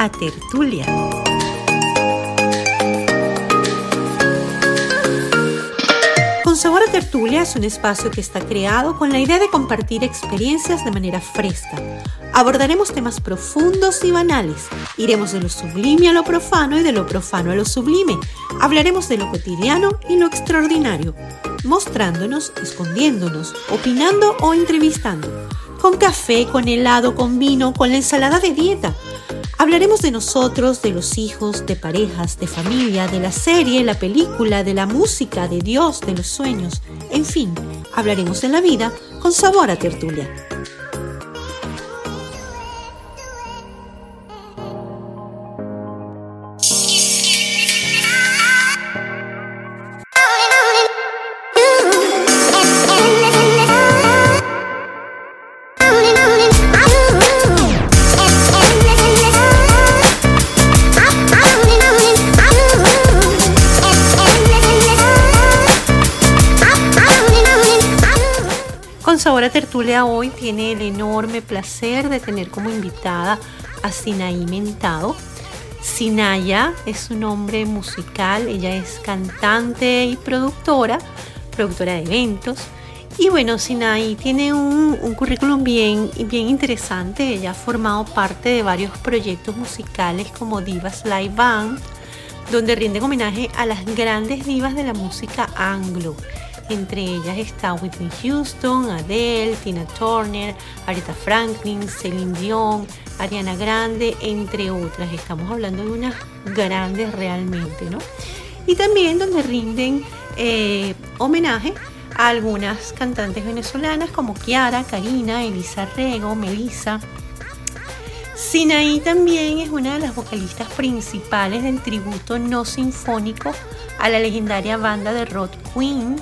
a Tertulia. Con Sabor a Tertulia es un espacio que está creado con la idea de compartir experiencias de manera fresca. Abordaremos temas profundos y banales. Iremos de lo sublime a lo profano y de lo profano a lo sublime. Hablaremos de lo cotidiano y lo extraordinario, mostrándonos, escondiéndonos, opinando o entrevistando. Con café, con helado, con vino, con la ensalada de dieta. Hablaremos de nosotros, de los hijos, de parejas, de familia, de la serie, la película, de la música, de Dios, de los sueños. En fin, hablaremos de la vida con sabor a tertulia. Hoy tiene el enorme placer de tener como invitada a Sinaí Mentado. Sinaya es su nombre musical, ella es cantante y productora, productora de eventos. Y bueno, Sinaí tiene un, un, currículum bien, bien interesante. Ella ha formado parte de varios proyectos musicales como Divas Live Band, donde rinde homenaje a las grandes divas de la música anglo. Entre ellas está Whitney Houston, Adele, Tina Turner, Aretha Franklin, Celine Dion, Ariana Grande, entre otras. Estamos hablando de unas grandes realmente, ¿no? Y también donde rinden eh, homenaje a algunas cantantes venezolanas como Kiara, Karina, Elisa Rego, Melissa. Sinaí también es una de las vocalistas principales del tributo no sinfónico a la legendaria banda de rock Queen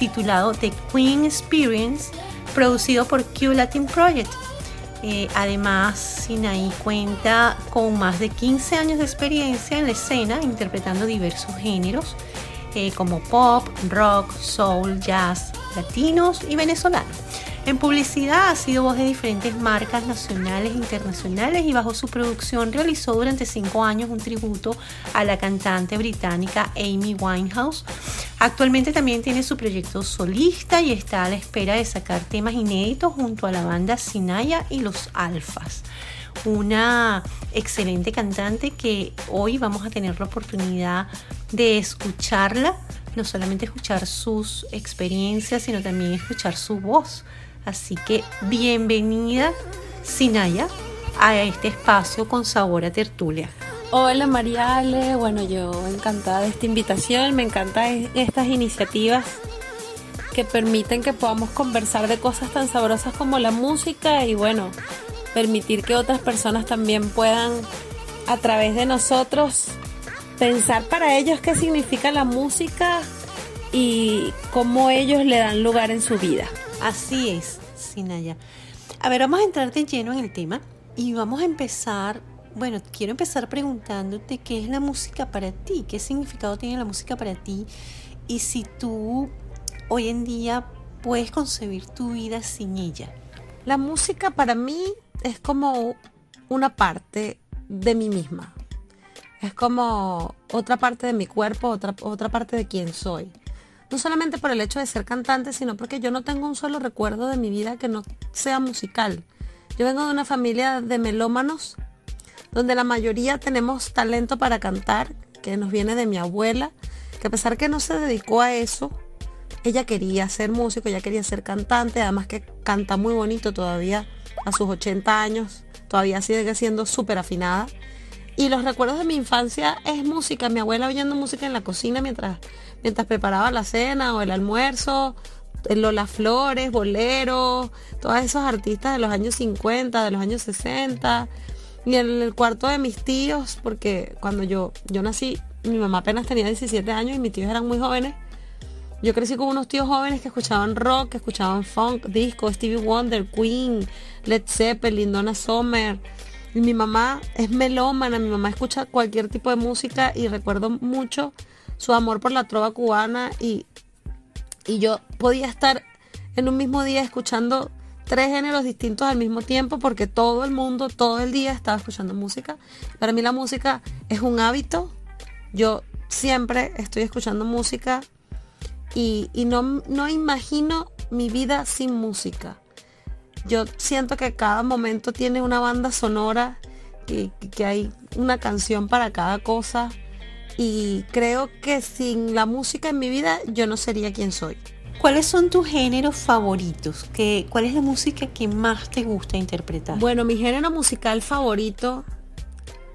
titulado The Queen Experience, producido por Q Latin Project. Eh, además, Sinaí cuenta con más de 15 años de experiencia en la escena, interpretando diversos géneros eh, como pop, rock, soul, jazz, latinos y venezolanos. En publicidad ha sido voz de diferentes marcas nacionales e internacionales y bajo su producción realizó durante cinco años un tributo a la cantante británica Amy Winehouse. Actualmente también tiene su proyecto solista y está a la espera de sacar temas inéditos junto a la banda Sinaya y los Alfas una excelente cantante que hoy vamos a tener la oportunidad de escucharla, no solamente escuchar sus experiencias, sino también escuchar su voz. Así que bienvenida, Sinaya, a este espacio con sabor a tertulia. Hola Mariale, bueno yo encantada de esta invitación, me encantan estas iniciativas que permiten que podamos conversar de cosas tan sabrosas como la música y bueno, permitir que otras personas también puedan a través de nosotros pensar para ellos qué significa la música y cómo ellos le dan lugar en su vida. Así es, Sinaya. A ver, vamos a entrar de lleno en el tema y vamos a empezar, bueno, quiero empezar preguntándote qué es la música para ti, qué significado tiene la música para ti y si tú hoy en día puedes concebir tu vida sin ella. La música para mí es como una parte de mí misma. Es como otra parte de mi cuerpo, otra, otra parte de quién soy no solamente por el hecho de ser cantante, sino porque yo no tengo un solo recuerdo de mi vida que no sea musical. Yo vengo de una familia de melómanos, donde la mayoría tenemos talento para cantar, que nos viene de mi abuela, que a pesar que no se dedicó a eso, ella quería ser músico, ella quería ser cantante, además que canta muy bonito todavía a sus 80 años, todavía sigue siendo súper afinada. Y los recuerdos de mi infancia es música, mi abuela oyendo música en la cocina mientras mientras preparaba la cena o el almuerzo, Lola Flores, Bolero, todos esos artistas de los años 50, de los años 60. Y en el cuarto de mis tíos, porque cuando yo, yo nací, mi mamá apenas tenía 17 años y mis tíos eran muy jóvenes. Yo crecí con unos tíos jóvenes que escuchaban rock, que escuchaban funk, disco, Stevie Wonder, Queen, Led Zeppelin, Donna Summer. Y mi mamá es melómana, mi mamá escucha cualquier tipo de música y recuerdo mucho su amor por la trova cubana y, y yo podía estar en un mismo día escuchando tres géneros distintos al mismo tiempo porque todo el mundo, todo el día estaba escuchando música. Para mí la música es un hábito. Yo siempre estoy escuchando música y, no, no imagino mi vida sin música. Yo siento que cada momento tiene una banda sonora y que hay una canción para cada cosa y creo que sin la música en mi vida yo no sería quien soy. ¿Cuáles son tus géneros favoritos? ¿Qué, ¿Cuál es la música que más te gusta interpretar? Bueno, mi género musical favorito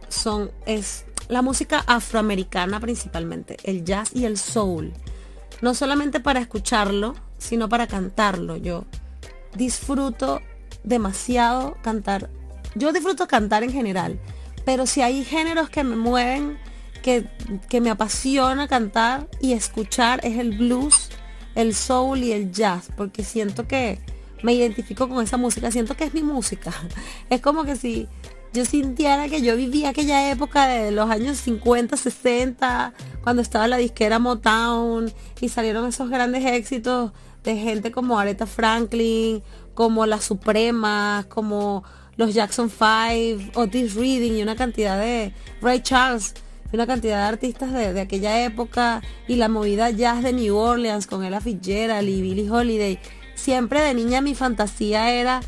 son, es la música afroamericana principalmente, el jazz y el soul. No solamente para escucharlo, sino para cantarlo. Yo disfruto demasiado cantar. Yo disfruto cantar en general, pero si hay géneros que me mueven, que, que me apasiona cantar y escuchar, es el blues el soul y el jazz, porque siento que me identifico con esa música, siento que es mi música. Es como que si yo sintiera que yo vivía aquella época de los años 50, 60, cuando estaba la disquera Motown y salieron esos grandes éxitos de gente como Aretha Franklin, como Las Supremas, como los Jackson 5, Otis Reading y una cantidad de Ray Charles una cantidad de artistas de, aquella época y la movida jazz de New Orleans con Ella Fitzgerald y Billie Holiday. Siempre de niña mi fantasía era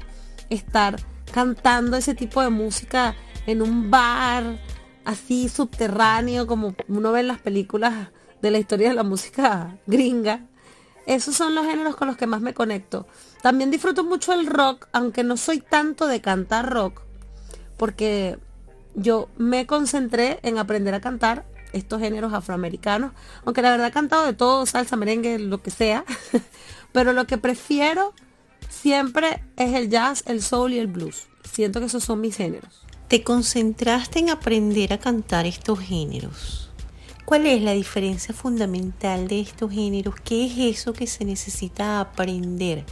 estar cantando ese tipo de música en un bar así subterráneo como uno ve en las películas de la historia de la música gringa. Esos son los géneros con los que más me conecto. También disfruto mucho el rock, aunque no soy tanto de cantar rock, porque yo me concentré en aprender a cantar estos géneros afroamericanos, aunque la verdad he cantado de todo, salsa, merengue, lo que sea, pero lo que prefiero siempre es el jazz, el soul y el blues. Siento que esos son mis géneros. Te concentraste en aprender a cantar estos géneros. ¿Cuál es la diferencia fundamental de estos géneros? ¿Qué es eso que se necesita aprender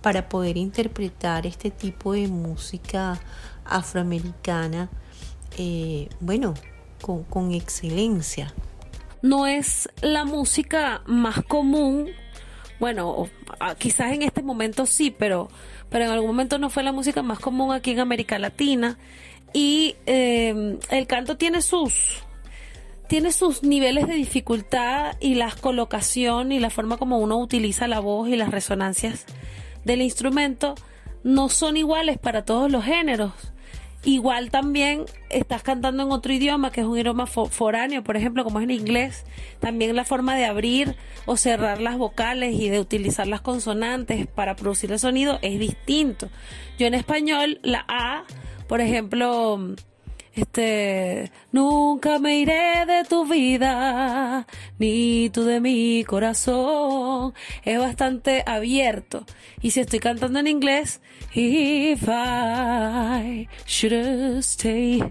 para poder interpretar este tipo de música afroamericana eh, bueno, con, excelencia. No es la música más común, bueno, quizás en este momento sí, pero, pero en algún momento no fue la música más común aquí en América Latina. Y eh, el canto tiene sus, tiene sus niveles de dificultad y la colocación y la forma como uno utiliza la voz y las resonancias del instrumento no son iguales para todos los géneros. Igual también estás cantando en otro idioma, que es un idioma foráneo, por ejemplo, como es en inglés. También la forma de abrir o cerrar las vocales y de utilizar las consonantes para producir el sonido es distinto. Yo en español, la A, por ejemplo, este, nunca me iré de tu vida, ni tú de mi corazón. Es bastante abierto. Y si estoy cantando en inglés, if I should stay,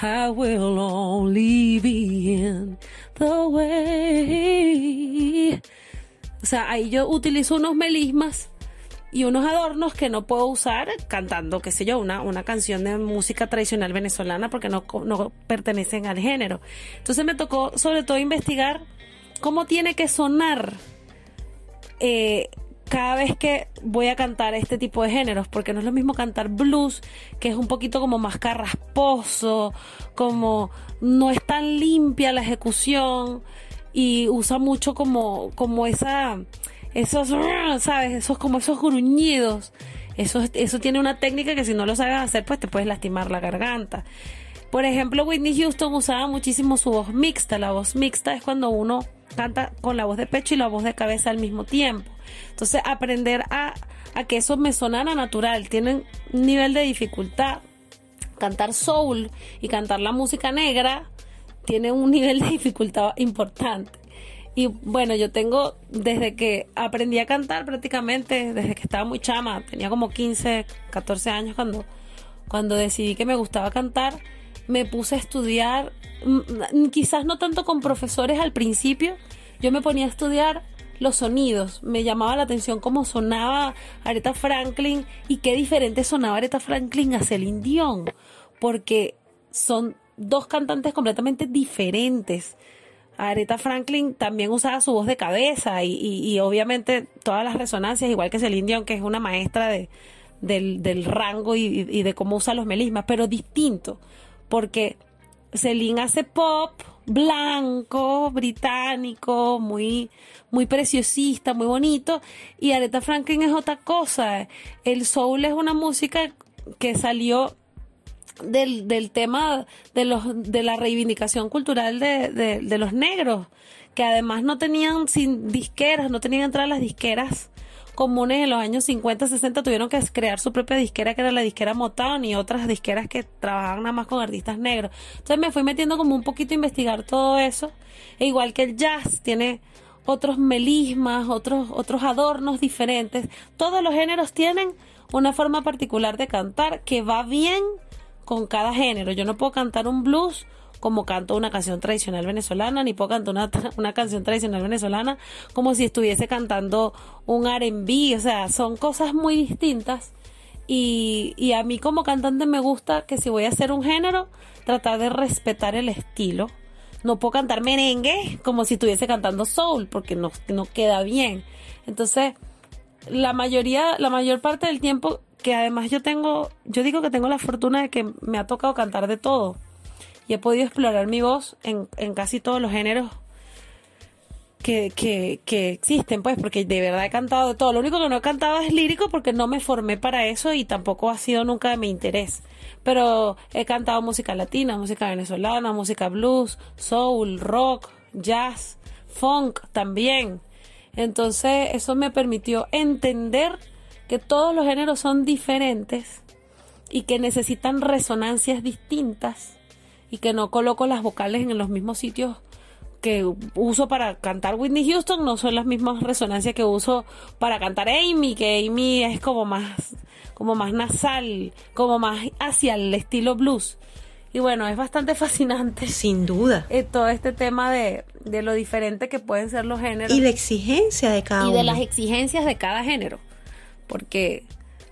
I will only be in the way. O sea, ahí yo utilizo unos melismas y unos adornos que no puedo usar cantando, qué sé yo, una, una canción de música tradicional venezolana porque no, no pertenecen al género. Entonces me tocó sobre todo investigar cómo tiene que sonar eh, cada vez que voy a cantar este tipo de géneros, porque no es lo mismo cantar blues, que es un poquito como más carrasposo, como no es tan limpia la ejecución y usa mucho como, como esa esos, ¿sabes? Esos como esos gruñidos. Eso, eso tiene una técnica que si no lo sabes hacer, pues te puedes lastimar la garganta. Por ejemplo, Whitney Houston usaba muchísimo su voz mixta. La voz mixta es cuando uno canta con la voz de pecho y la voz de cabeza al mismo tiempo. Entonces, aprender a, a que eso me sonara natural. Tienen un nivel de dificultad. Cantar soul y cantar la música negra tiene un nivel de dificultad importante. Y bueno, yo tengo desde que aprendí a cantar prácticamente, desde que estaba muy chama, tenía como 15, 14 años cuando, cuando decidí que me gustaba cantar, me puse a estudiar, quizás no tanto con profesores al principio, yo me ponía a estudiar los sonidos, me llamaba la atención cómo sonaba Aretha Franklin y qué diferente sonaba Aretha Franklin a Celine Dion, porque son dos cantantes completamente diferentes Aretha Franklin también usaba su voz de cabeza y, obviamente todas las resonancias, igual que Celine Dion, que es una maestra de, del, del rango y, y de cómo usa los melismas, pero distinto, porque Celine hace pop blanco, británico, muy, muy preciosista, muy bonito, y Aretha Franklin es otra cosa. El soul es una música que salió del, del tema de, los, de la reivindicación cultural de, de, los negros, que además no tenían sin disqueras, no tenían entrada las disqueras comunes en los años 50, 60 tuvieron que crear su propia disquera que era la disquera Motown y otras disqueras que trabajaban nada más con artistas negros. Entonces me fui metiendo como un poquito a investigar todo eso. E igual que el jazz tiene otros melismas, otros, otros adornos diferentes. Todos los géneros tienen una forma particular de cantar que va bien con cada género. Yo no puedo cantar un blues como canto una canción tradicional venezolana, ni puedo cantar una, una canción tradicional venezolana como si estuviese cantando un RB, o sea, son cosas muy distintas. Y, y a mí como cantante me gusta que si voy a hacer un género, tratar de respetar el estilo. No puedo cantar merengue como si estuviese cantando soul, porque no, no queda bien. Entonces, la mayoría, la mayor parte del tiempo que además yo tengo, yo digo que tengo la fortuna de que me ha tocado cantar de todo y he podido explorar mi voz en, en casi todos los géneros que, que, que, existen, pues, porque de verdad he cantado de todo. Lo único que no he cantado es lírico porque no me formé para eso y tampoco ha sido nunca de mi interés. Pero he cantado música latina, música venezolana, música blues, soul, rock, jazz, funk también. Entonces eso me permitió entender que todos los géneros son diferentes y que necesitan resonancias distintas y que no coloco las vocales en los mismos sitios que uso para cantar Whitney Houston no son las mismas resonancias que uso para cantar Amy, que Amy es como más como más nasal, como más hacia el estilo blues. Y bueno, es bastante fascinante. Sin duda. Eh, todo este tema de, de, lo diferente que pueden ser los géneros. Y la exigencia de cada uno. Y de las exigencias de cada género. Porque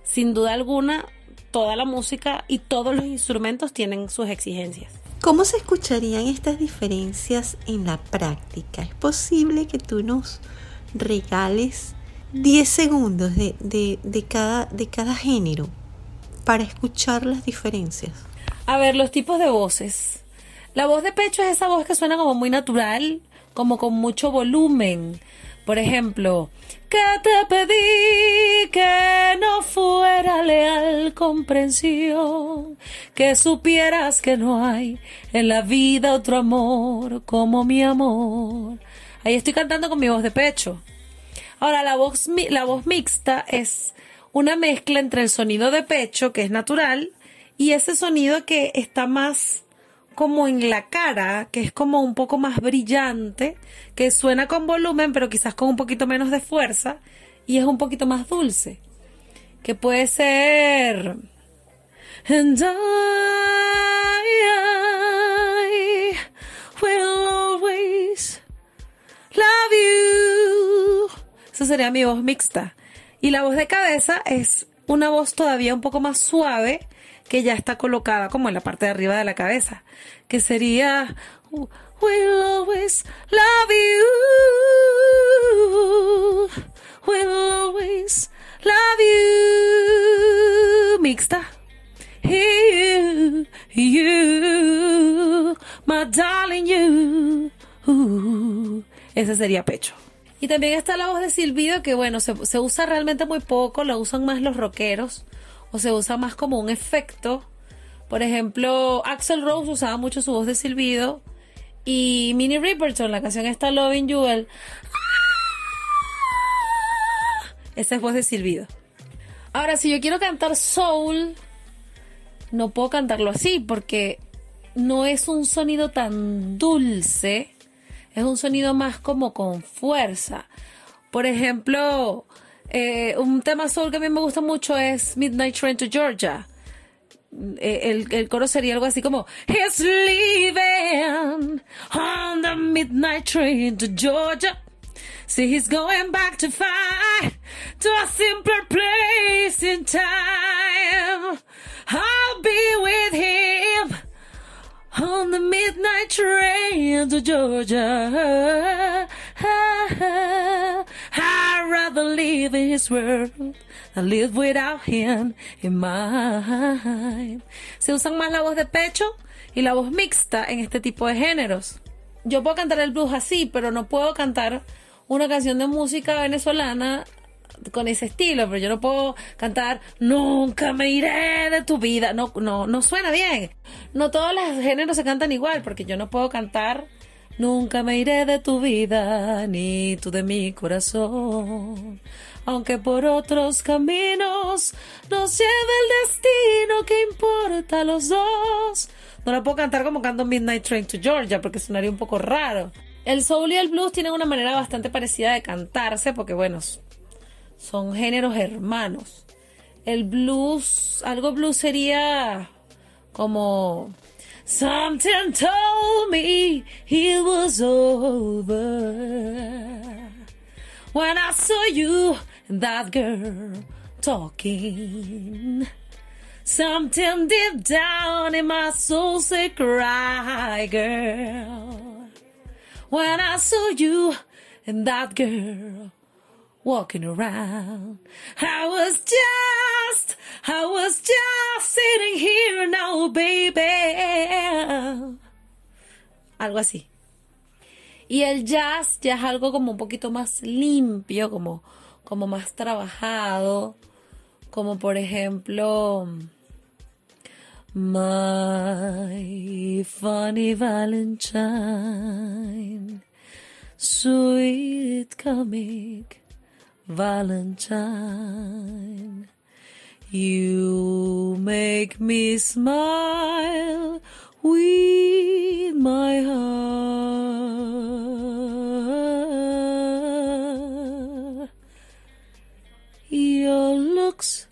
sin duda alguna, toda la música y todos los instrumentos tienen sus exigencias. ¿Cómo se escucharían estas diferencias en la práctica? ¿Es posible que tú nos regales 10 segundos de, de, de, cada, de cada género para escuchar las diferencias? A ver, los tipos de voces. La voz de pecho es esa voz que suena como muy natural, como con mucho volumen. Por ejemplo, que te pedí que no fuera leal comprensión, que supieras que no hay en la vida otro amor como mi amor. Ahí estoy cantando con mi voz de pecho. Ahora, la voz, la voz mixta es una mezcla entre el sonido de pecho, que es natural, y ese sonido que está más como en la cara, que es como un poco más brillante, que suena con volumen, pero quizás con un poquito menos de fuerza, y es un poquito más dulce. Que puede ser. And I, will always love you. Esa sería mi voz mixta. Y la voz de cabeza es una voz todavía un poco más suave, que ya está colocada como en la parte de arriba de la cabeza, que sería We'll always love you. We'll always love you. Mixta. You, you, my darling you. Ese sería pecho. Y también está la voz de silbido que bueno, se, se usa realmente muy poco, la usan más los rockeros o se usa más como un efecto. Por ejemplo, Axel Rose usaba mucho su voz de silbido y Minnie Riperton, la canción está Loving You. Esa es voz de silbido. Ahora, si yo quiero cantar soul, no puedo cantarlo así porque no es un sonido tan dulce, es un sonido más como con fuerza. Por ejemplo, eh, un tema soul que a mí me gusta mucho es Midnight Train to Georgia. Eh, el, el, coro sería algo así como He's leaving on the midnight train to Georgia. See, he's going back to fight to a simpler place in time. I'll be with him on the midnight train to Georgia. I'd rather live in his world than live without him in mine. Se usan más la voz de pecho y la voz mixta en este tipo de géneros. Yo puedo cantar el blues así, pero no puedo cantar una canción de música venezolana con ese estilo, pero yo no puedo cantar Nunca me iré de tu vida. No, no, no suena bien. No todos los géneros se cantan igual, porque yo no puedo cantar Nunca me iré de tu vida, ni tú de mi corazón. Aunque por otros caminos nos lleve el destino, que importa a los dos? No la puedo cantar como canto Midnight Train to Georgia, porque sonaría un poco raro. El soul y el blues tienen una manera bastante parecida de cantarse, porque bueno, son géneros hermanos. El blues, algo blues sería como Something told me it was over when I saw you and that girl talking. Something deep down in my soul said, cry, girl. When I saw you and that girl walking around. I was just, I was just sitting here now, baby. Algo así. Y el jazz ya es algo como un poquito más limpio, como, como más trabajado, como por ejemplo, My funny Valentine, sweet comic Valentine. You make me smile with my heart. Your looks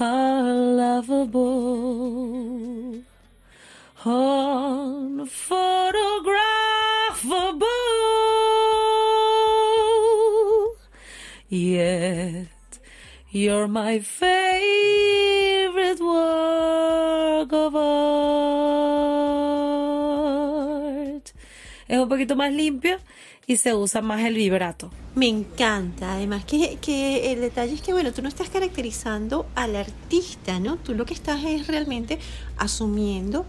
are lovable, unphotographable. Yet you're my favorite work of art. Es un poquito más limpio y se usa más el vibrato. Me encanta, además que, que el detalle es que, bueno, tú no estás caracterizando al artista, ¿no? Tú lo que estás es realmente asumiendo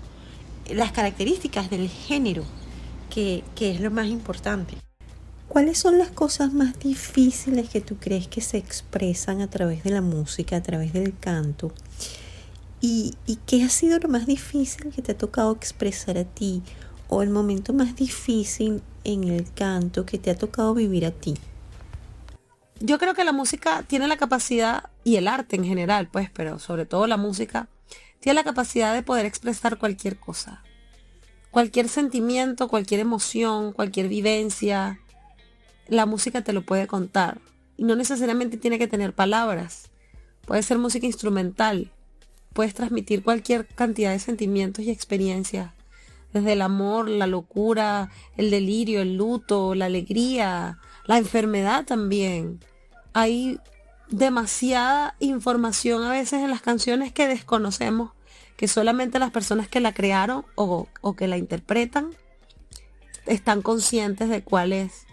las características del género, que, que es lo más importante. ¿Cuáles son las cosas más difíciles que tú crees que se expresan a través de la música, a través del canto? ¿Y, qué ha sido lo más difícil que te ha tocado expresar a ti? ¿O el momento más difícil en el canto que te ha tocado vivir a ti? Yo creo que la música tiene la capacidad, y el arte en general, pues, pero sobre todo la música, tiene la capacidad de poder expresar cualquier cosa. Cualquier sentimiento, cualquier emoción, cualquier vivencia, la música te lo puede contar. Y no necesariamente tiene que tener palabras. Puede ser música instrumental. Puedes transmitir cualquier cantidad de sentimientos y experiencias. Desde el amor, la locura, el delirio, el luto, la alegría, la enfermedad también. Hay demasiada información a veces en las canciones que desconocemos, que solamente las personas que la crearon o, o que la interpretan están conscientes de cuál es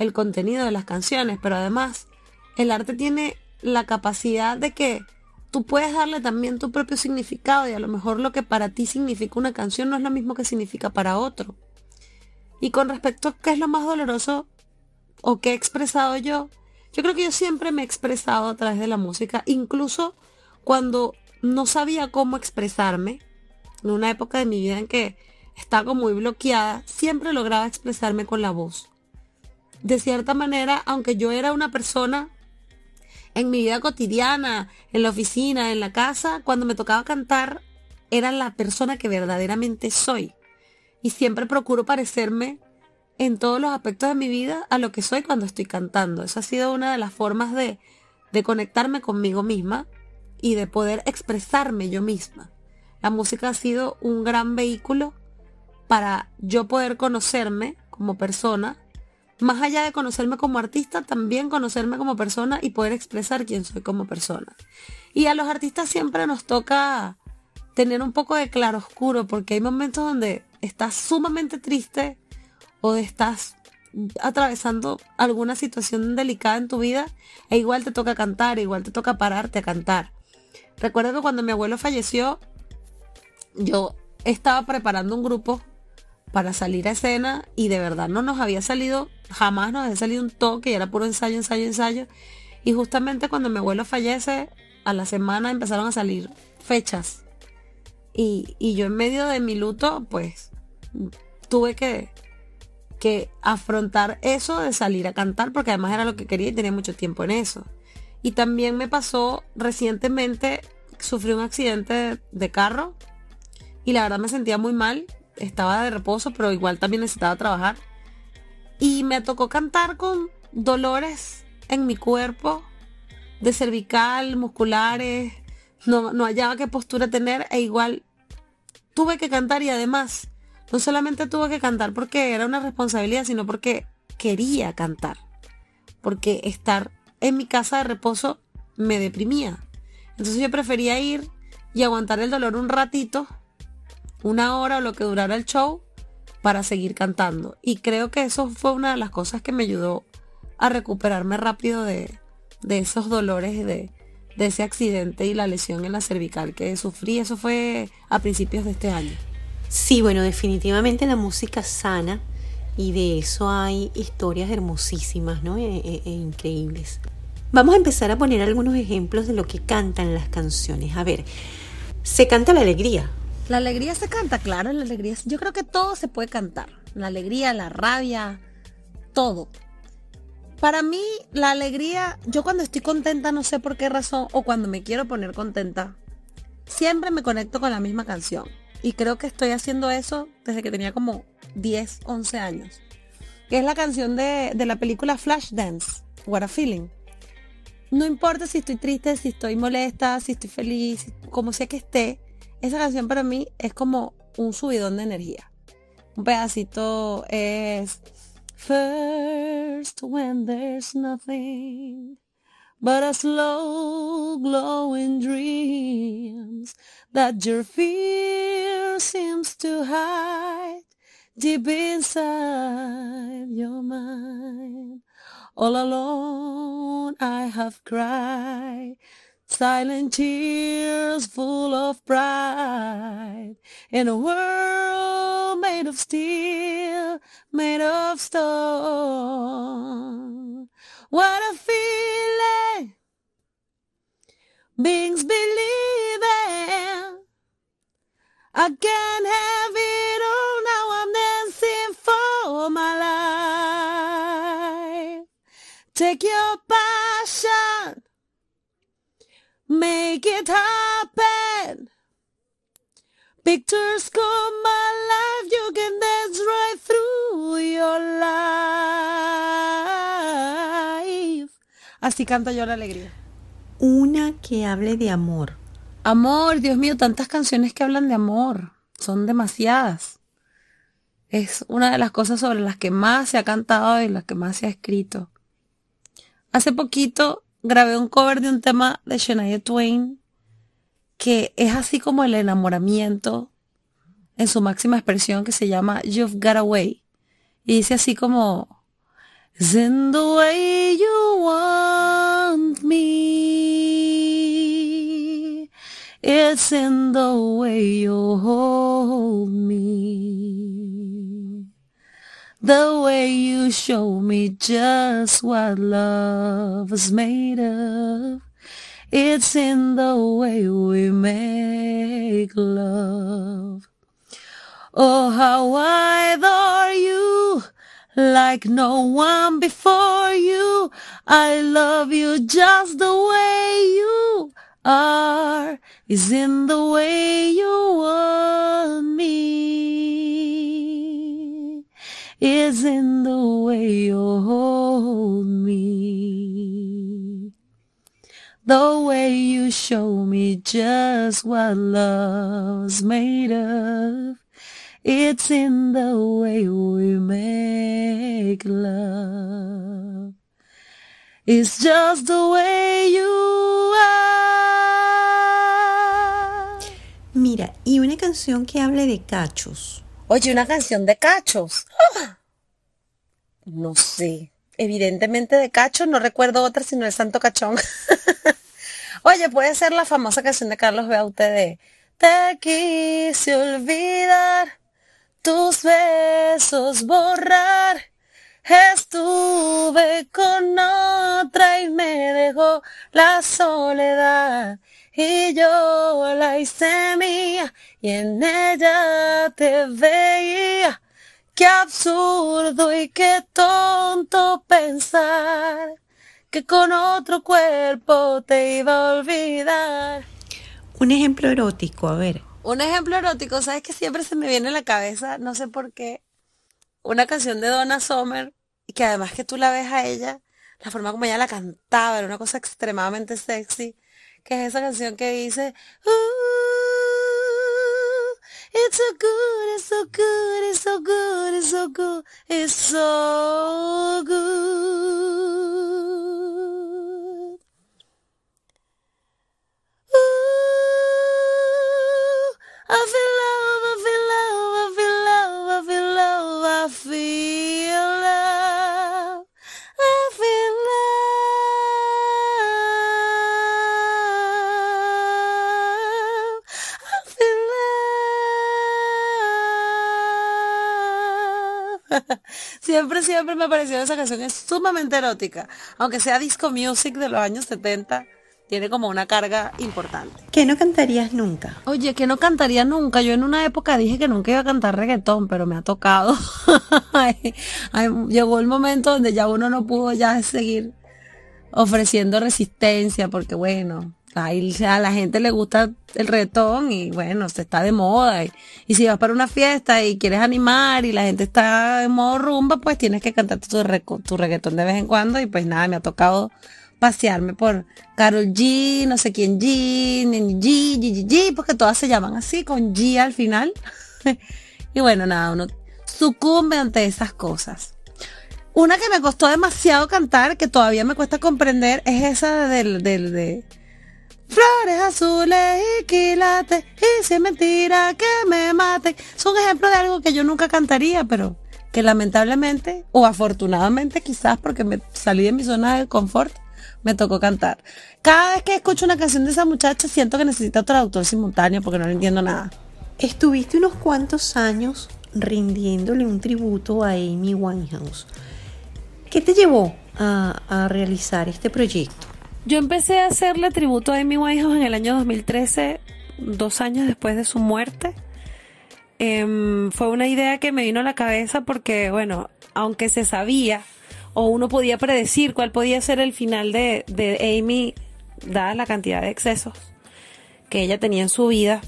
el contenido de las canciones, pero además el arte tiene la capacidad de que tú puedes darle también tu propio significado y a lo mejor lo que para ti significa una canción no es lo mismo que significa para otro. Y con respecto a qué es lo más doloroso o qué he expresado yo, yo creo que yo siempre me he expresado a través de la música, incluso cuando no sabía cómo expresarme, en una época de mi vida en que estaba muy bloqueada, siempre lograba expresarme con la voz de cierta manera, aunque yo era una persona en mi vida cotidiana, en la oficina, en la casa, cuando me tocaba cantar, era la persona que verdaderamente soy. Y siempre procuro parecerme en todos los aspectos de mi vida a lo que soy cuando estoy cantando. Esa ha sido una de las formas de, de conectarme conmigo misma y de poder expresarme yo misma. La música ha sido un gran vehículo para yo poder conocerme como persona más allá de conocerme como artista, también conocerme como persona y poder expresar quién soy como persona. Y a los artistas siempre nos toca tener un poco de claroscuro porque hay momentos donde estás sumamente triste o estás atravesando alguna situación delicada en tu vida e igual te toca cantar, igual te toca pararte a cantar. Recuerdo que cuando mi abuelo falleció, yo estaba preparando un grupo para salir a escena y de verdad no nos había salido, jamás nos había salido un toque y era puro ensayo, ensayo, ensayo. Y justamente cuando mi abuelo fallece, a la semana empezaron a salir fechas. Y, y yo en medio de mi luto, pues tuve que, que afrontar eso de salir a cantar, porque además era lo que quería y tenía mucho tiempo en eso. Y también me pasó recientemente, sufrí un accidente de carro y la verdad me sentía muy mal, estaba de reposo, pero igual también necesitaba trabajar. Y me tocó cantar con dolores en mi cuerpo, de cervical, musculares, no, no hallaba qué postura tener e igual tuve que cantar y además no solamente tuve que cantar porque era una responsabilidad, sino porque quería cantar. Porque estar en mi casa de reposo me deprimía. Entonces yo prefería ir y aguantar el dolor un ratito, una hora o lo que durara el show, para seguir cantando. Y creo que eso fue una de las cosas que me ayudó a recuperarme rápido de, esos dolores de, de ese accidente y la lesión en la cervical que sufrí. Eso fue a principios de este año. Sí, bueno, definitivamente la música sana y de eso hay historias hermosísimas, ¿no? E, e, e, increíbles. Vamos a empezar a poner algunos ejemplos de lo que cantan las canciones. A ver, se canta la alegría. La alegría se canta, claro, la alegría. Yo creo que todo se puede cantar. La alegría, la rabia, todo. Para mí, la alegría, yo cuando estoy contenta, no sé por qué razón, o cuando me quiero poner contenta, siempre me conecto con la misma canción. Y creo que estoy haciendo eso desde que tenía como 10, 11 años. Que es la canción de, la película Flashdance, What a Feeling. No importa si estoy triste, si estoy molesta, si estoy feliz, como sea que esté, esa canción para mí es como un subidón de energía. Un pedacito es First when there's nothing but a slow glowing dreams that your fear seems to hide deep inside your mind. All alone I have cried silent tears full of pride in a world made of steel, made of stone. What a feeling beings believing I can't have it all now. I'm dancing for my life. Take your passion, make it happen. Pictures come alive. You can dance right through your life. Así canto yo la alegría. Una que hable de amor. Amor, Dios mío, tantas canciones que hablan de amor. Son demasiadas. Es una de las cosas sobre las que más se ha cantado y las que más se ha escrito. Hace poquito grabé un cover de un tema de Shania Twain que es así como el enamoramiento en su máxima expresión que se llama You've Got Away. Y dice así como, It's in the way you want me. It's in the way you hold me. The way you show me just what love is made of. It's in the way we make love. Oh, how I adore you like no one before you. I love you just the way you are. Is in the way you want me. Is in the way you hold me. The way you show me just what love's made of. It's in the way we make love. It's just the way you are. Mira, y una canción que hable de cachos. Oye, una canción de cachos. no sé. Evidentemente de Cacho, no recuerdo otra sino el Santo Cachón. Oye, puede ser la famosa canción de Carlos Beaute de Te quise olvidar, tus besos borrar. Estuve con otra y me dejó la soledad y yo la hice mía y en ella te veía. Qué absurdo y qué tonto pensar que con otro cuerpo te iba a olvidar. Un ejemplo erótico, a ver. Un ejemplo erótico, ¿sabes que siempre se me viene a la cabeza? No sé por qué. Una canción de Donna Summer y que además que tú la ves a ella, la forma como ella la cantaba era una cosa extremadamente sexy, que es esa canción que dice, It's so good, it's so good, it's so good, it's so good, it's so Siempre, siempre me ha parecido esa canción, es sumamente erótica, aunque sea disco music de los años 70, tiene como una carga importante. ¿Qué no cantarías nunca? Oye, que no cantaría nunca. Yo en una época dije que nunca iba a cantar reggaetón, pero me ha tocado. Ay, ay, Llegó el momento donde ya uno no pudo ya seguir ofreciendo resistencia, porque bueno, ahí a la gente le gusta el reggaetón y bueno, se está de moda. Y, y si vas para una fiesta y quieres animar y la gente está en modo rumba, pues tienes que cantarte tu, tu reggaetón de vez en cuando. Y pues nada, me ha tocado pasearme por Carol G, no sé quién G, G, G, G, G, porque todas se llaman así, con G al final. y bueno, nada, uno sucumbe ante esas cosas. Una que me costó demasiado cantar, que todavía me cuesta comprender, es esa del, del, de Flores azules y quilates, y si mentira que me maten. Es un ejemplo de algo que yo nunca cantaría, pero que lamentablemente, o afortunadamente quizás porque me salí de mi zona de confort, me tocó cantar. Cada vez que escucho una canción de esa muchacha siento que necesita traductor simultáneo porque no le entiendo nada. Estuviste unos cuantos años rindiéndole un tributo a Amy Winehouse. ¿Qué te llevó a, a realizar este proyecto? Yo empecé a hacerle tributo a Amy Winehouse en el año 2013, dos años después de su muerte. Em, fue una idea que me vino a la cabeza porque, bueno, aunque se sabía o uno podía predecir cuál podía ser el final de, de Amy, dada la cantidad de excesos que ella tenía en su vida,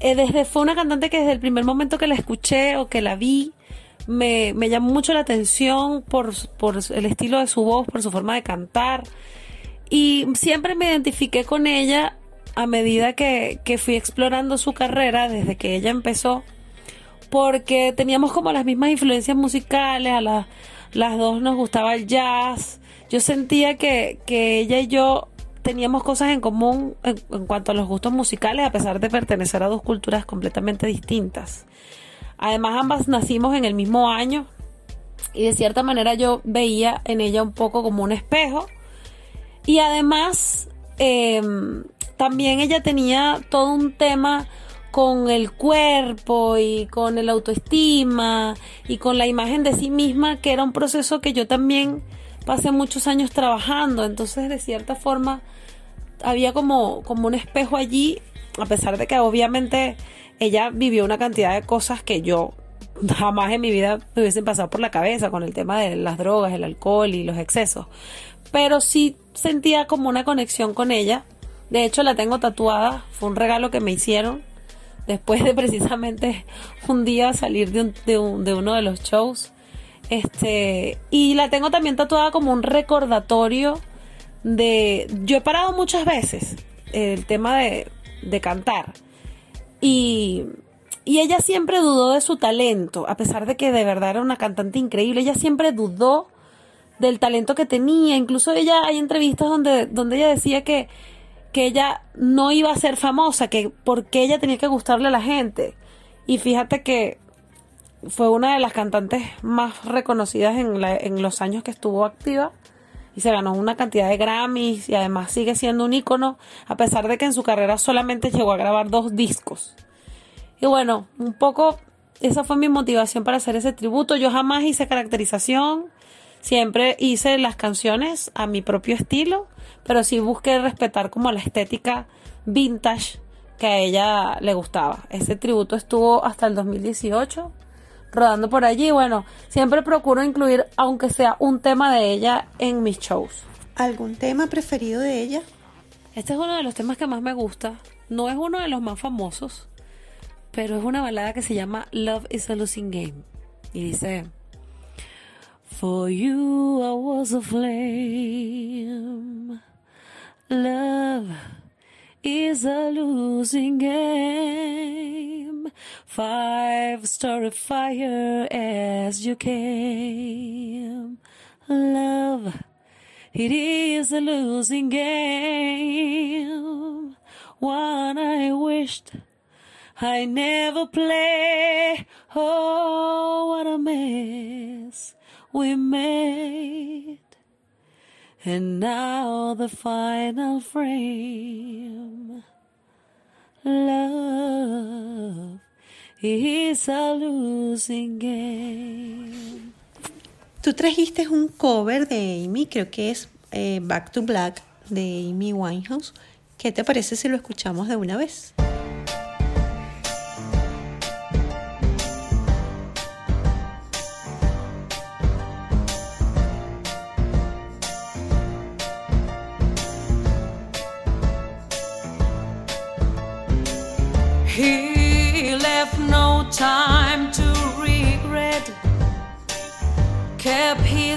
eh, desde fue una cantante que desde el primer momento que la escuché o que la vi, me, me llamó mucho la atención por, por el estilo de su voz, por su forma de cantar. Y siempre me identifiqué con ella a medida que, que fui explorando su carrera desde que ella empezó, porque teníamos como las mismas influencias musicales, a la- las dos nos gustaba el jazz. Yo sentía que, que ella y yo teníamos cosas en común en cuanto a los gustos musicales, a pesar de pertenecer a dos culturas completamente distintas. Además, ambas nacimos en el mismo año y de cierta manera yo veía en ella un poco como un espejo. Y además, eh, también ella tenía todo un tema con el cuerpo y con el autoestima y con la imagen de sí misma, que era un proceso que yo también pasé muchos años trabajando. Entonces, de cierta forma, había como, como un espejo allí, a pesar de que obviamente ella vivió una cantidad de cosas que yo jamás en mi vida me hubiesen pasado por la cabeza con el tema de las drogas, el alcohol y los excesos. Pero sí sentía como una conexión con ella. De hecho, la tengo tatuada. Fue un regalo que me hicieron después de precisamente un día salir de, un- de un- de uno de los shows. Este, y la tengo también tatuada como un recordatorio de... Yo he parado muchas veces el tema de, de cantar. Y, y ella siempre dudó de su talento, a pesar de que de verdad era una cantante increíble. Ella siempre dudó del talento que tenía. Incluso ella hay entrevistas donde, donde ella decía que, que ella no iba a ser famosa, que porque ella tenía que gustarle a la gente. Y fíjate que fue una de las cantantes más reconocidas en, la- en los años que estuvo activa y se ganó una cantidad de Grammys y además sigue siendo un ícono a pesar de que en su carrera solamente llegó a grabar dos discos. Y bueno, un poco esa fue mi motivación para hacer ese tributo. Yo jamás hice caracterización, siempre hice las canciones a mi propio estilo, pero sí busqué respetar como la estética vintage que a ella le gustaba. Ese tributo estuvo hasta el 2018 rodando por allí. Bueno, siempre procuro incluir, aunque sea un tema de ella, en mis shows. ¿Algún tema preferido de ella? Este es uno de los temas que más me gusta. No es uno de los más famosos, pero es una balada que se llama Love is a Losing Game. Y dice: For you I was a flame. Love is a losing game. Five story fire as you came. Love. It is a losing game. One I wished I never play. Oh, what a mess we made. And now the final frame. Love is a losing game. Tú trajiste un cover de Amy, creo que es eh, Back to Black de Amy Winehouse. ¿Qué te parece si lo escuchamos de una vez?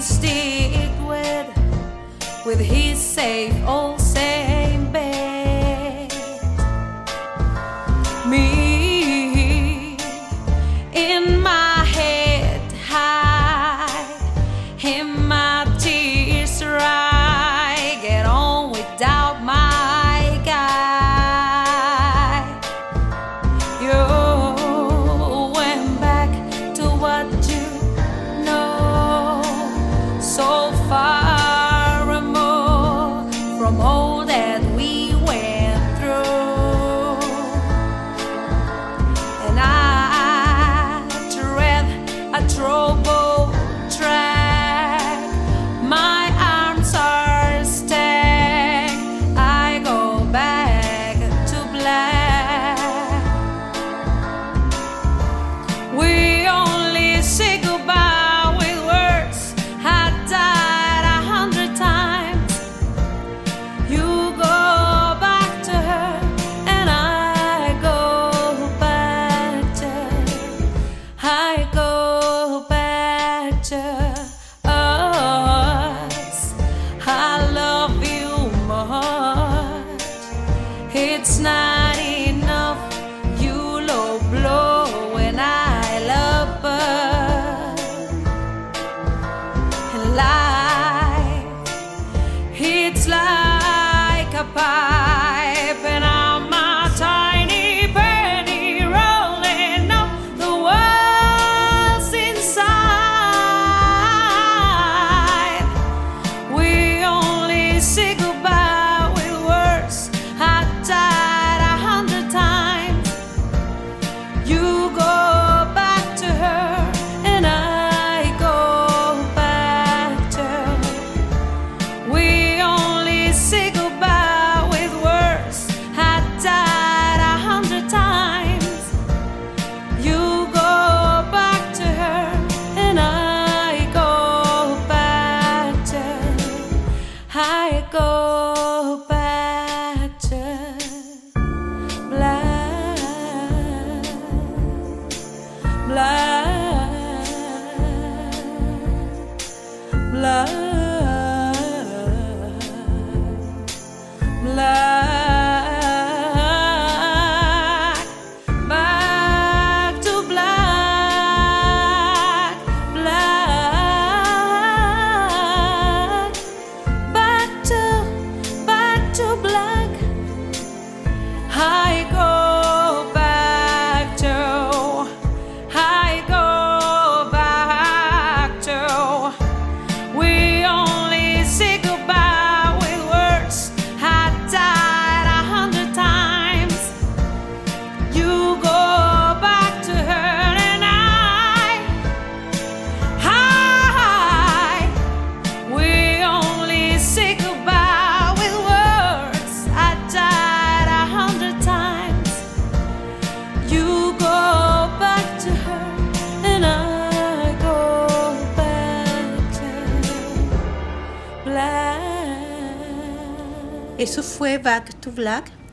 Stick wet with his safe old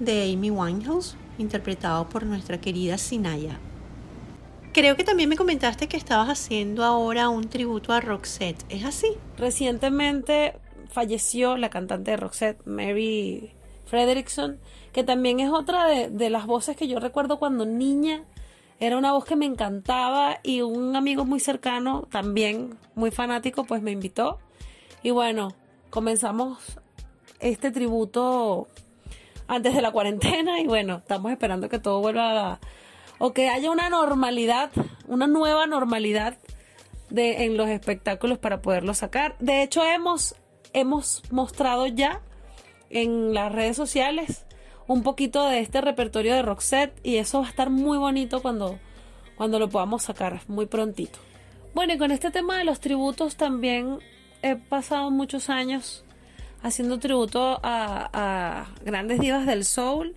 de Amy Winehouse, interpretado por nuestra querida Sinaya. Creo que también me comentaste que estabas haciendo ahora un tributo a Roxette, ¿es así? Recientemente falleció la cantante de Roxette, Mary Frederickson, que también es otra de, de las voces que yo recuerdo cuando niña. Era una voz que me encantaba y un amigo muy cercano, también muy fanático, pues me invitó. Y bueno, comenzamos este tributo antes de la cuarentena y bueno, estamos esperando que todo vuelva a, o que haya una normalidad, una nueva normalidad de en los espectáculos para poderlo sacar. De hecho, hemos hemos mostrado ya en las redes sociales un poquito de este repertorio de Roxette y eso va a estar muy bonito cuando, cuando lo podamos sacar muy prontito. Bueno, y con este tema de los tributos también he pasado muchos años haciendo tributo a, grandes divas del soul.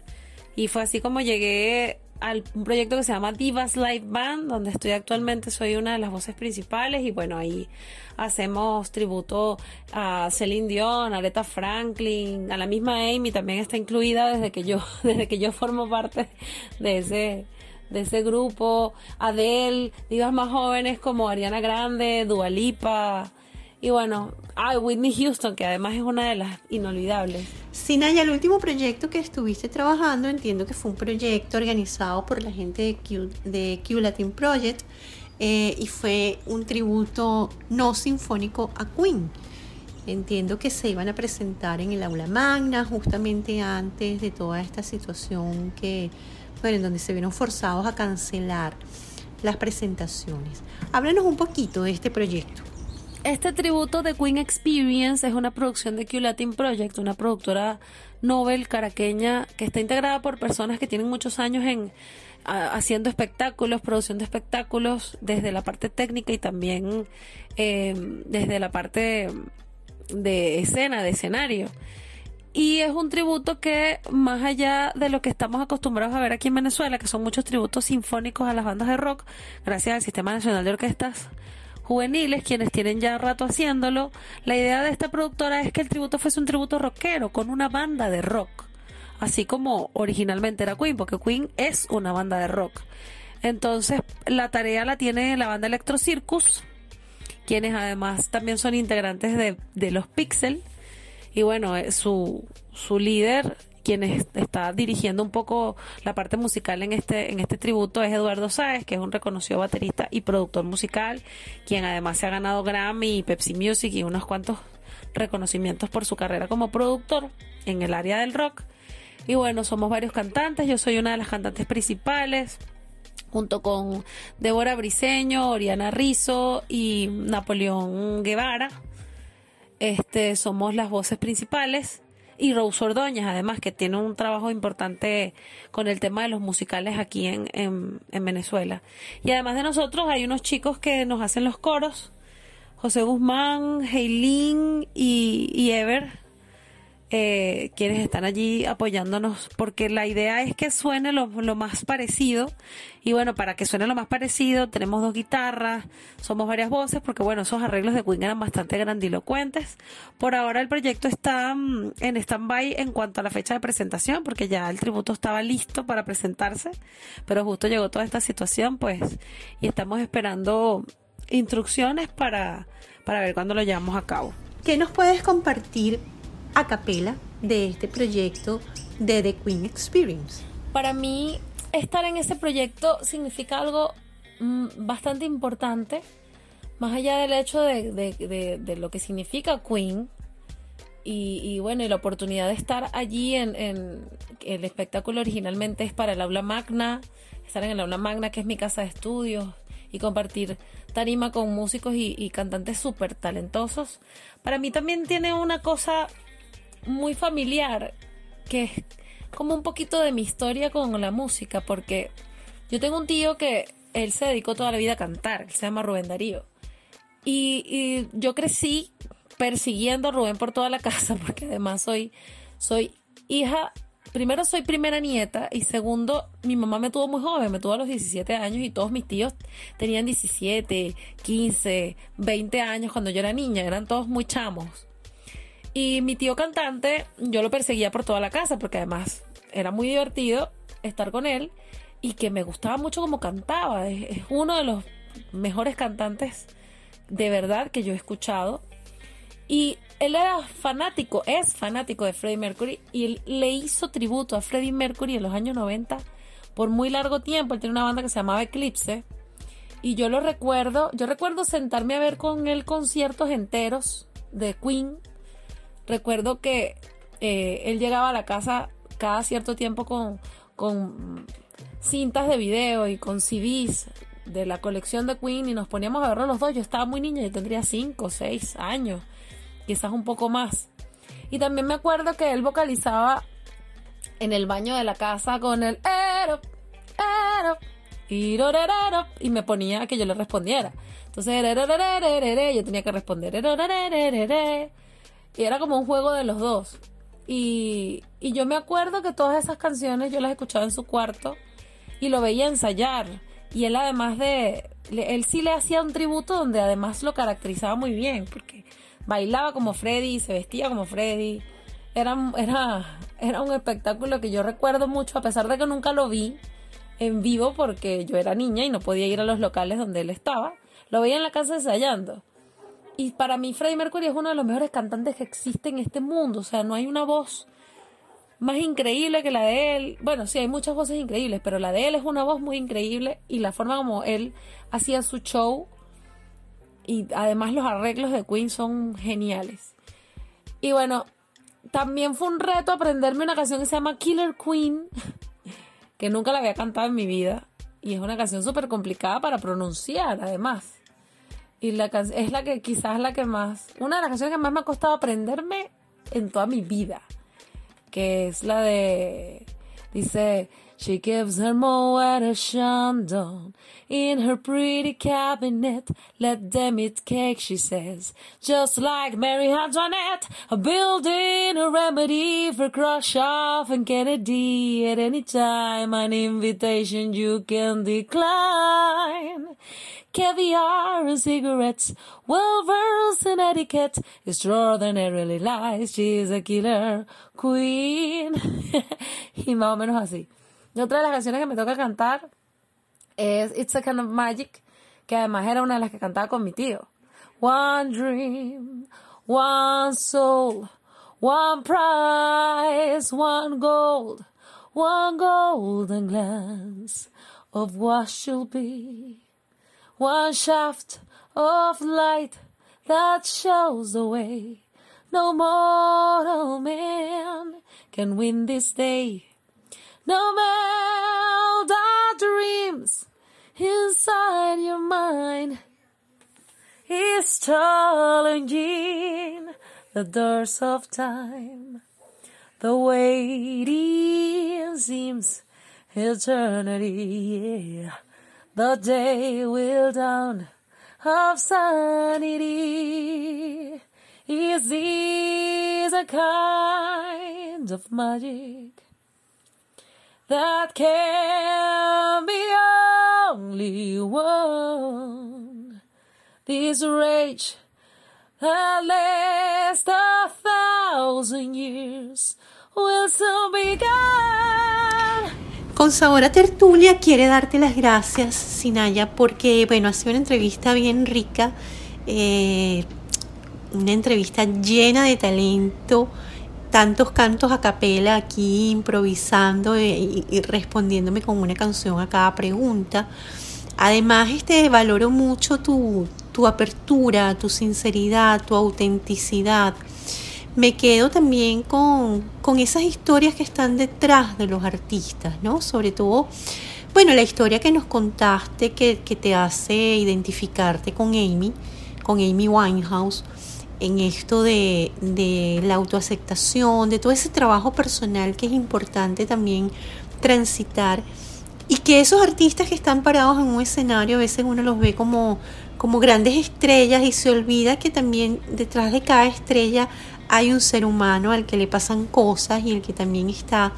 Y fue así como llegué al un proyecto que se llama Divas Live Band, donde estoy actualmente, soy una de las voces principales. Y bueno, ahí hacemos tributo a Celine Dion, a Aretha Franklin, a la misma Amy también está incluida desde que yo, desde que yo formo parte de ese, de ese grupo, Adele, divas más jóvenes como Ariana Grande, Dua Lipa, y bueno, ah, Whitney Houston, que además es una de las inolvidables. Sinaya, el último proyecto que estuviste trabajando, entiendo que fue un proyecto organizado por la gente de Q, de Q Latin Project eh, y fue un tributo no sinfónico a Queen. Entiendo que se iban a presentar en el aula magna justamente antes de toda esta situación que, bueno, en donde se vieron forzados a cancelar las presentaciones. Háblanos un poquito de este proyecto. Este tributo de Queen Experience es una producción de Q Latin Project, una productora Nobel caraqueña que está integrada por personas que tienen muchos años en haciendo espectáculos, producción de espectáculos, desde la parte técnica y también eh, desde la parte de escena, de escenario. Y es un tributo que, más allá de lo que estamos acostumbrados a ver aquí en Venezuela, que son muchos tributos sinfónicos a las bandas de rock, gracias al Sistema Nacional de Orquestas Juveniles, quienes tienen ya rato haciéndolo, la idea de esta productora es que el tributo fuese un tributo rockero, con una banda de rock. Así como originalmente era Queen, porque Queen es una banda de rock. Entonces, la tarea la tiene la banda Electro Circus, quienes además también son integrantes de, de los Pixel. Y bueno, eh, su, su líder, quien es- está dirigiendo un poco la parte musical en este, en este tributo, es Eduardo Sáez, que es un reconocido baterista y productor musical, quien además se ha ganado Grammy y Pepsi Music y unos cuantos reconocimientos por su carrera como productor en el área del rock. Y bueno, somos varios cantantes, yo soy una de las cantantes principales junto con Débora Briseño, Oriana Rizo y Napoleón Guevara. Este, somos las voces principales. Y Rose Ordóñez, además, que tiene un trabajo importante con el tema de los musicales aquí en, en, en Venezuela. Y además de nosotros, hay unos chicos que nos hacen los coros. José Guzmán, Heilín y, y Ever, quienes están allí apoyándonos, porque la idea es que suene lo, lo más parecido. Y bueno, para que suene lo más parecido, tenemos dos guitarras, somos varias voces, porque bueno, esos arreglos de Queen eran bastante grandilocuentes. Por ahora el proyecto está mm, en stand-by en cuanto a la fecha de presentación, porque ya el tributo estaba listo para presentarse, pero justo llegó toda esta situación, pues, y estamos esperando instrucciones para, para ver cuándo lo llevamos a cabo. ¿Qué nos puedes compartir a capela de este proyecto de The Queen Experience? Para mí, estar en ese proyecto significa algo mm, bastante importante, más allá del hecho de, de- de- de lo que significa Queen. Y, y bueno, y la oportunidad de estar allí en, en- el espectáculo originalmente es para el aula magna, estar en el aula magna que es mi casa de estudios y compartir tarima con músicos y, y cantantes súper talentosos. Para mí también tiene una cosa muy familiar que es como un poquito de mi historia con la música, porque yo tengo un tío que él se dedicó toda la vida a cantar, él se llama Rubén Darío. Y, yo crecí persiguiendo a Rubén por toda la casa, porque además soy, soy hija, primero soy primera nieta y segundo, mi mamá me tuvo muy joven, me tuvo a los 17 años y todos mis tíos tenían 17, 15, 20 años cuando yo era niña, eran todos muy chamos. Y mi tío cantante, yo lo perseguía por toda la casa porque además era muy divertido estar con él y que me gustaba mucho como cantaba. Es, uno de los mejores cantantes de verdad que yo he escuchado. Y él era fanático, es fanático de Freddie Mercury y él le hizo tributo a Freddie Mercury en los años 90 por muy largo tiempo. Él tiene una banda que se llamaba Eclipse. Y yo lo recuerdo, yo recuerdo sentarme a ver con él conciertos enteros de Queen. Recuerdo que eh, él llegaba a la casa cada cierto tiempo con, con cintas de video y con CDs de la colección de Queen y nos poníamos a verlo los dos. Yo estaba muy niña, yo tendría 5 o 6 años, quizás un poco más. Y también me acuerdo que él vocalizaba en el baño de la casa con el "Ero, ero, irorerero", y me ponía que yo le respondiera. Entonces, yo tenía que responder y era como un juego de los dos. Y, y yo me acuerdo que todas esas canciones yo las escuchaba en su cuarto y lo veía ensayar. Y él además de, él sí le hacía un tributo donde además lo caracterizaba muy bien, porque bailaba como Freddy, se vestía como Freddy. Era, era, era un espectáculo que yo recuerdo mucho, a pesar de que nunca lo vi en vivo porque yo era niña y no podía ir a los locales donde él estaba. Lo veía en la casa ensayando. Y para mí Freddie Mercury es uno de los mejores cantantes que existe en este mundo. O sea, no hay una voz más increíble que la de él. Bueno, sí, hay muchas voces increíbles, pero la de él es una voz muy increíble y la forma como él hacía su show y además los arreglos de Queen son geniales. Y bueno, también fue un reto aprenderme una canción que se llama Killer Queen, que nunca la había cantado en mi vida. Y es una canción súper complicada para pronunciar, además. Y la can- es la que quizás la que más, una de las canciones que más me ha costado aprenderme en toda mi vida que es la de dice She gives her more at a Shandon in her pretty cabinet. Let them eat cake, she says. Just like Mary Antoinette, a building a remedy for Khrushchev and Kennedy at any time. An invitation you can decline. Caviar and cigarettes, well versed in etiquette, extraordinarily lies, she's a killer queen. y más otra de las canciones que me toca cantar es It's a Kind of Magic, que además era una de las que cantaba con mi tío. One dream, one soul, one prize, one gold, one golden glance of what shall be. One shaft of light that shows the way. No mortal man can win this day. No man that dreams inside your mind is challenging the doors of time. The waiting seems eternity, yeah. The day will dawn of sanity. Is this a kind of magic that can be only one? This rage that lasts a thousand years will soon be gone. Con sabor a tertulia quiere darte las gracias, Sinaya, porque bueno, ha sido una entrevista bien rica, eh, una entrevista llena de talento, tantos cantos a capela aquí improvisando y, y respondiéndome con una canción a cada pregunta. Además, este valoro mucho tu, tu apertura, tu sinceridad, tu autenticidad me quedo también con, con, esas historias que están detrás de los artistas, ¿no? Sobre todo, bueno, la historia que nos contaste que, que te hace identificarte con Amy, con Amy Winehouse, en esto de, de la autoaceptación, de todo ese trabajo personal que es importante también transitar y que esos artistas que están parados en un escenario a veces uno los ve como, como grandes estrellas y se olvida que también detrás de cada estrella hay un ser humano al que le pasan cosas y el que también está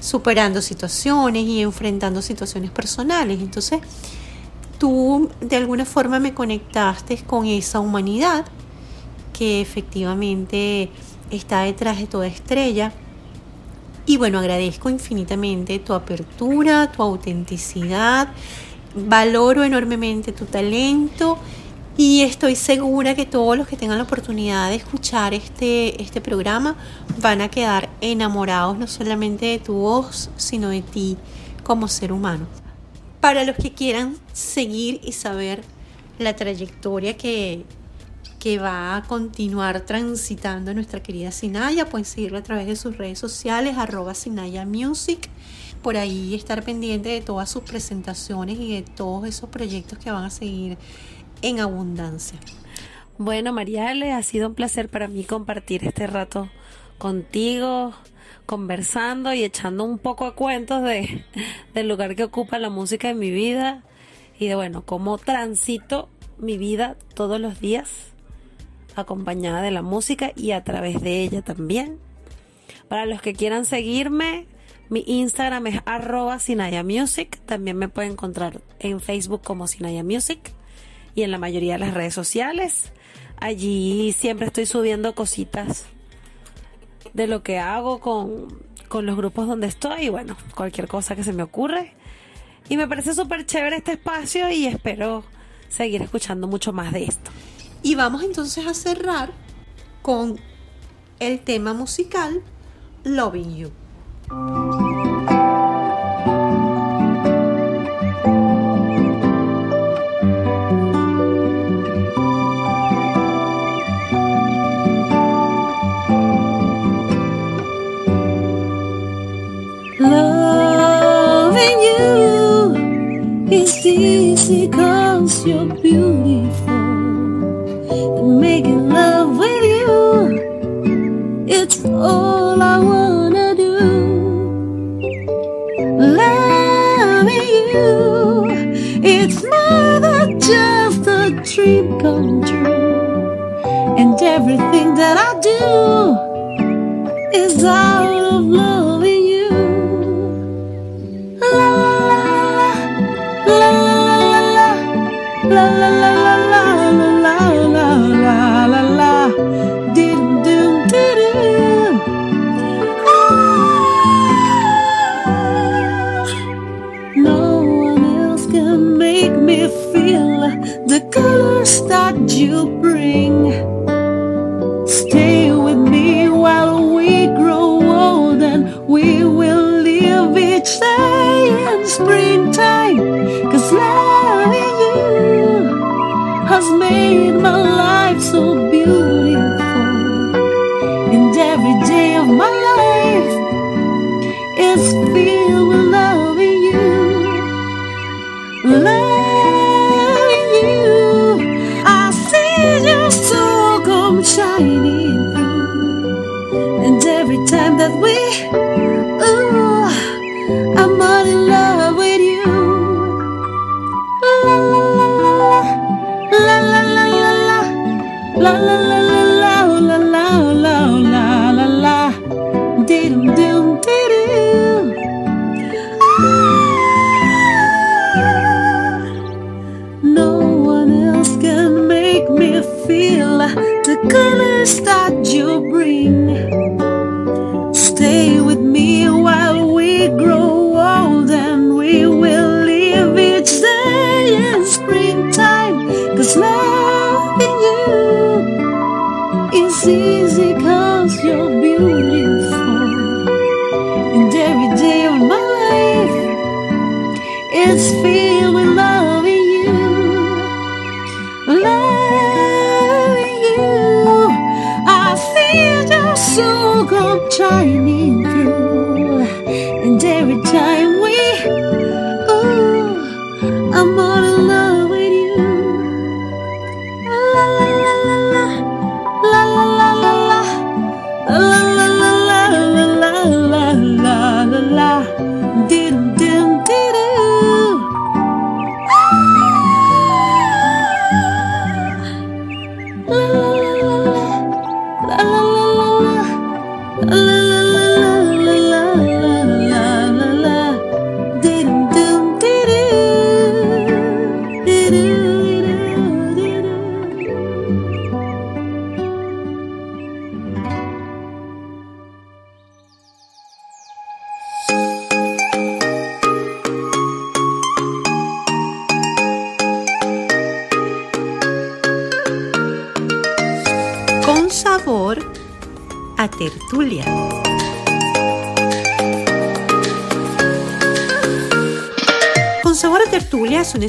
superando situaciones y enfrentando situaciones personales. Entonces, tú de alguna forma me conectaste con esa humanidad que efectivamente está detrás de toda estrella. Y bueno, agradezco infinitamente tu apertura, tu autenticidad, valoro enormemente tu talento y estoy segura que todos los que tengan la oportunidad de escuchar este, este programa van a quedar enamorados no solamente de tu voz, sino de ti como ser humano. Para los que quieran seguir y saber la trayectoria que, que va a continuar transitando nuestra querida Sinaya, pueden seguirlo a través de sus redes sociales, arroba Sinaya Music. Por ahí estar pendiente de todas sus presentaciones y de todos esos proyectos que van a seguir en abundancia. Bueno, Mariale, ha sido un placer para mí compartir este rato contigo, conversando y echando un poco de cuentos de, del lugar que ocupa la música en mi vida y de, bueno, cómo transito mi vida todos los días acompañada de la música y a través de ella también. Para los que quieran seguirme, mi Instagram es arroba Sinaya Music. También me pueden encontrar en Facebook como Sinaya Music y en la mayoría de las redes sociales. Allí siempre estoy subiendo cositas de lo que hago con, con los grupos donde estoy y bueno, cualquier cosa que se me ocurre. Y me parece súper chévere este espacio y espero seguir escuchando mucho más de esto. Y vamos entonces a cerrar con el tema musical Loving You. Loving you is easy cause. All I wanna do. Loving you, it's more than just a dream come true. And everything that I do is out you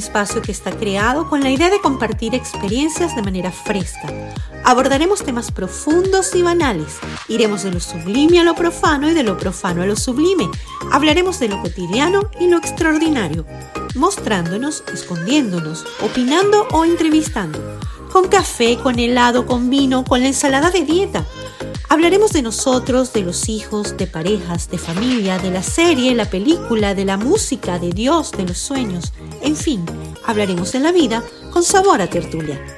espacio que está creado con la idea de compartir experiencias de manera fresca. Abordaremos temas profundos y banales. Iremos de lo sublime a lo profano y de lo profano a lo sublime. Hablaremos de lo cotidiano y lo extraordinario, mostrándonos, escondiéndonos, opinando o entrevistando. Con café, con helado, con vino, con la ensalada de dieta. Hablaremos de nosotros, de los hijos, de parejas, de familia, de la serie, la película, de la música, de Dios, de los sueños. En fin, hablaremos de la vida con sabor a tertulia.